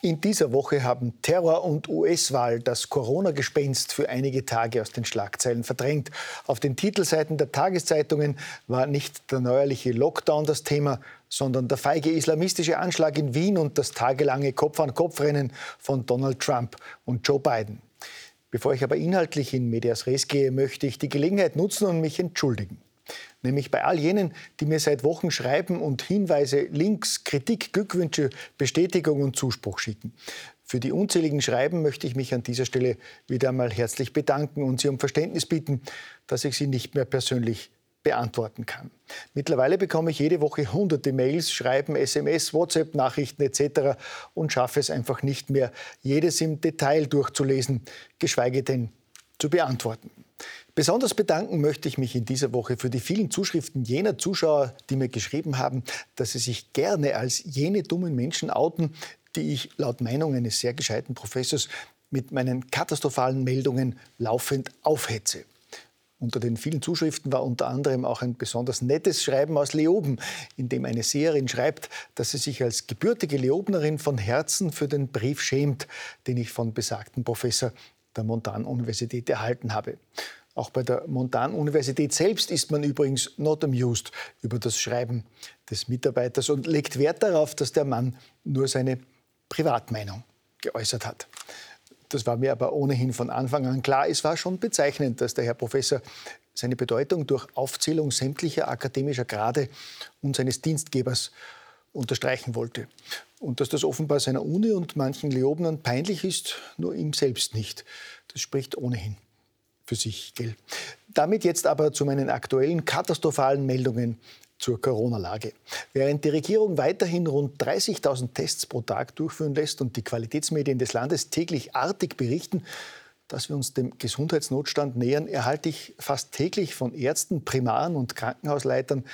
In dieser Woche haben Terror und US-Wahl das Corona-Gespenst für einige Tage aus den Schlagzeilen verdrängt. Auf den Titelseiten der Tageszeitungen war nicht der neuerliche Lockdown das Thema, sondern der feige islamistische Anschlag in Wien und das tagelange Kopf-an-Kopf-Rennen von Donald Trump und Joe Biden. Bevor ich aber inhaltlich in Medias Res gehe, möchte ich die Gelegenheit nutzen und mich entschuldigen. Nämlich bei all jenen, die mir seit Wochen schreiben und Hinweise, Links, Kritik, Glückwünsche, Bestätigung und Zuspruch schicken. Für die unzähligen Schreiben möchte ich mich an dieser Stelle wieder einmal herzlich bedanken und Sie um Verständnis bitten, dass ich Sie nicht mehr persönlich beantworten kann. Mittlerweile bekomme ich jede Woche hunderte Mails, Schreiben, SMS, WhatsApp-Nachrichten etc. und schaffe es einfach nicht mehr, jedes im Detail durchzulesen, geschweige denn zu beantworten. Besonders bedanken möchte ich mich in dieser Woche für die vielen Zuschriften jener Zuschauer, die mir geschrieben haben, dass sie sich gerne als jene dummen Menschen outen, die ich laut Meinung eines sehr gescheiten Professors mit meinen katastrophalen Meldungen laufend aufhetze. Unter den vielen Zuschriften war unter anderem auch ein besonders nettes Schreiben aus Leoben, in dem eine Seherin schreibt, dass sie sich als gebürtige Leobnerin von Herzen für den Brief schämt, den ich von besagten Professor der Montan-Universität erhalten habe. Auch bei der Montan-Universität selbst ist man übrigens not amused über das Schreiben des Mitarbeiters und legt Wert darauf, dass der Mann nur seine Privatmeinung geäußert hat. Das war mir aber ohnehin von Anfang an klar. Es war schon bezeichnend, dass der Herr Professor seine Bedeutung durch Aufzählung sämtlicher akademischer Grade und seines Dienstgebers unterstreichen wollte. Und dass das offenbar seiner Uni und manchen Leobnern peinlich ist, nur ihm selbst nicht. Das spricht ohnehin für sich. Gell? Damit jetzt aber zu meinen aktuellen katastrophalen Meldungen zur Corona-Lage. Während die Regierung weiterhin rund 30.000 Tests pro Tag durchführen lässt und die Qualitätsmedien des Landes täglich artig berichten, dass wir uns dem Gesundheitsnotstand nähern, erhalte ich fast täglich von Ärzten, Primaren und Krankenhausleitern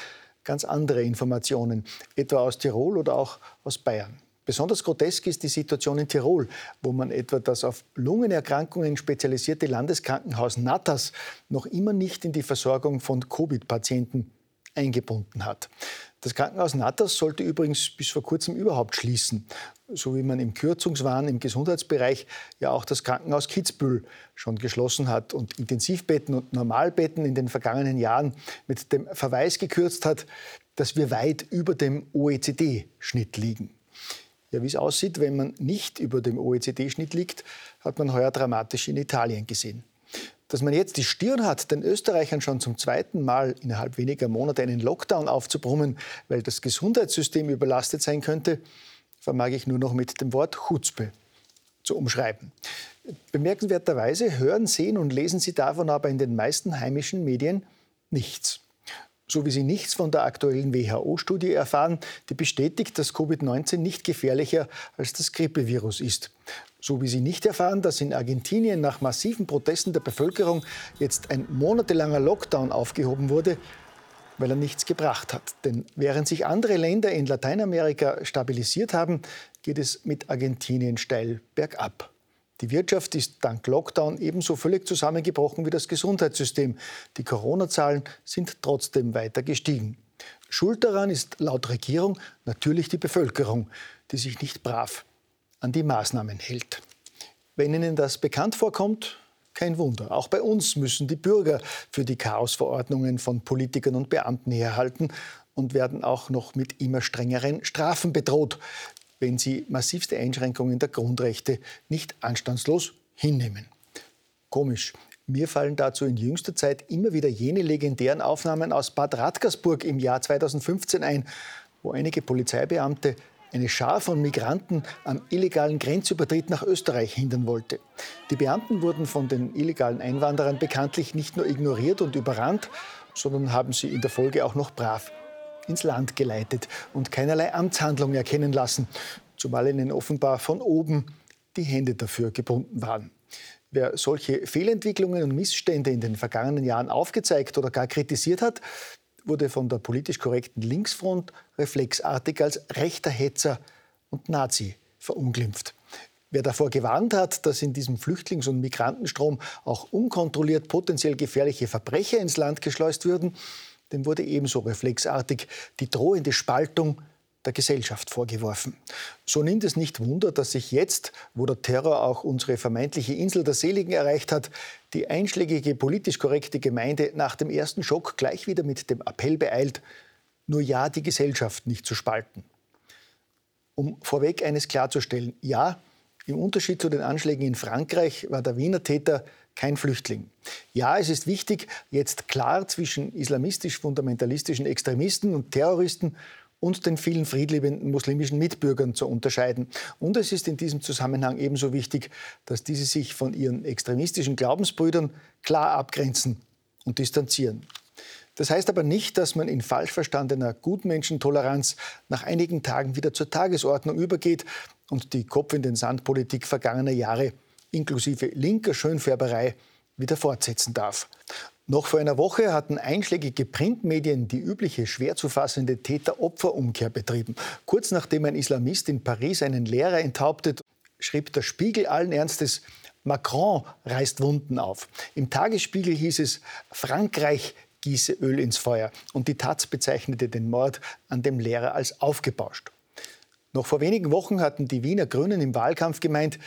ganz andere Informationen, etwa aus Tirol oder auch aus Bayern. Besonders grotesk ist die Situation in Tirol, wo man etwa das auf Lungenerkrankungen spezialisierte Landeskrankenhaus Natas noch immer nicht in die Versorgung von Covid-Patienten eingebunden hat. Das Krankenhaus Natas sollte übrigens bis vor kurzem überhaupt schließen, so wie man im Kürzungswahn im Gesundheitsbereich ja auch das Krankenhaus Kitzbühel schon geschlossen hat und Intensivbetten und Normalbetten in den vergangenen Jahren mit dem Verweis gekürzt hat, dass wir weit über dem OECD-Schnitt liegen. Ja, wie es aussieht, wenn man nicht über dem OECD-Schnitt liegt, hat man heuer dramatisch in Italien gesehen. Dass man jetzt die Stirn hat, den Österreichern schon zum zweiten Mal innerhalb weniger Monate einen Lockdown aufzubrummen, weil das Gesundheitssystem überlastet sein könnte, vermag ich nur noch mit dem Wort Chutzpe zu umschreiben. Bemerkenswerterweise hören, sehen und lesen Sie davon aber in den meisten heimischen Medien nichts. So wie Sie nichts von der aktuellen WHO-Studie erfahren, die bestätigt, dass Covid-19 nicht gefährlicher als das Grippevirus ist so wie Sie nicht erfahren, dass in Argentinien nach massiven Protesten der Bevölkerung jetzt ein monatelanger Lockdown aufgehoben wurde, weil er nichts gebracht hat. Denn während sich andere Länder in Lateinamerika stabilisiert haben, geht es mit Argentinien steil bergab. Die Wirtschaft ist dank Lockdown ebenso völlig zusammengebrochen wie das Gesundheitssystem. Die Corona-Zahlen sind trotzdem weiter gestiegen. Schuld daran ist laut Regierung natürlich die Bevölkerung, die sich nicht brav an die Maßnahmen hält. Wenn Ihnen das bekannt vorkommt, kein Wunder. Auch bei uns müssen die Bürger für die Chaosverordnungen von Politikern und Beamten herhalten und werden auch noch mit immer strengeren Strafen bedroht, wenn sie massivste Einschränkungen der Grundrechte nicht anstandslos hinnehmen. Komisch. Mir fallen dazu in jüngster Zeit immer wieder jene legendären Aufnahmen aus Bad Radkersburg im Jahr 2015 ein, wo einige Polizeibeamte eine Schar von Migranten am illegalen Grenzübertritt nach Österreich hindern wollte. Die Beamten wurden von den illegalen Einwanderern bekanntlich nicht nur ignoriert und überrannt, sondern haben sie in der Folge auch noch brav ins Land geleitet und keinerlei Amtshandlung erkennen lassen, zumal ihnen offenbar von oben die Hände dafür gebunden waren. Wer solche Fehlentwicklungen und Missstände in den vergangenen Jahren aufgezeigt oder gar kritisiert hat, wurde von der politisch korrekten Linksfront reflexartig als rechter Hetzer und Nazi verunglimpft. Wer davor gewarnt hat, dass in diesem Flüchtlings- und Migrantenstrom auch unkontrolliert potenziell gefährliche Verbrecher ins Land geschleust würden, dem wurde ebenso reflexartig die drohende Spaltung der Gesellschaft vorgeworfen. So nimmt es nicht Wunder, dass sich jetzt, wo der Terror auch unsere vermeintliche Insel der Seligen erreicht hat, die einschlägige politisch korrekte Gemeinde nach dem ersten Schock gleich wieder mit dem Appell beeilt, nur ja die Gesellschaft nicht zu spalten. Um vorweg eines klarzustellen, ja, im Unterschied zu den Anschlägen in Frankreich war der Wiener Täter kein Flüchtling. Ja, es ist wichtig, jetzt klar zwischen islamistisch-fundamentalistischen Extremisten und Terroristen und den vielen friedliebenden muslimischen Mitbürgern zu unterscheiden. Und es ist in diesem Zusammenhang ebenso wichtig, dass diese sich von ihren extremistischen Glaubensbrüdern klar abgrenzen und distanzieren. Das heißt aber nicht, dass man in falsch verstandener Gutmenschentoleranz nach einigen Tagen wieder zur Tagesordnung übergeht und die Kopf in den Sand-Politik vergangener Jahre inklusive linker Schönfärberei wieder fortsetzen darf. Noch vor einer Woche hatten einschlägige Printmedien die übliche schwer zu fassende Täter-Opfer-Umkehr betrieben. Kurz nachdem ein Islamist in Paris einen Lehrer enthauptet, schrieb der Spiegel allen Ernstes, Macron reißt Wunden auf. Im Tagesspiegel hieß es, Frankreich gieße Öl ins Feuer. Und die Taz bezeichnete den Mord an dem Lehrer als aufgebauscht. Noch vor wenigen Wochen hatten die Wiener Grünen im Wahlkampf gemeint,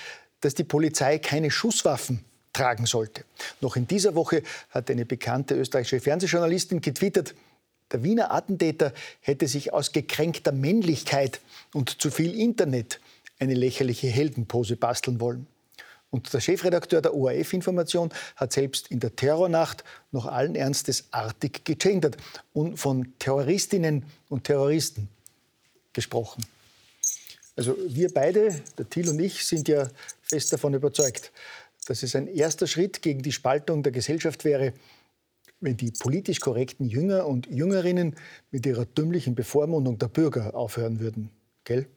dass die Polizei keine Schusswaffen tragen sollte. Noch in dieser Woche hat eine bekannte österreichische Fernsehjournalistin getwittert, der Wiener Attentäter hätte sich aus gekränkter Männlichkeit und zu viel Internet eine lächerliche Heldenpose basteln wollen. Und der Chefredakteur der ORF-Information hat selbst in der Terrornacht noch allen Ernstes artig gegendert und von Terroristinnen und Terroristen gesprochen. Also wir beide, der Thiel und ich, sind ja fest davon überzeugt, dass es ein erster Schritt gegen die Spaltung der Gesellschaft wäre, wenn die politisch korrekten Jünger und Jüngerinnen mit ihrer dümmlichen Bevormundung der Bürger aufhören würden. Gell?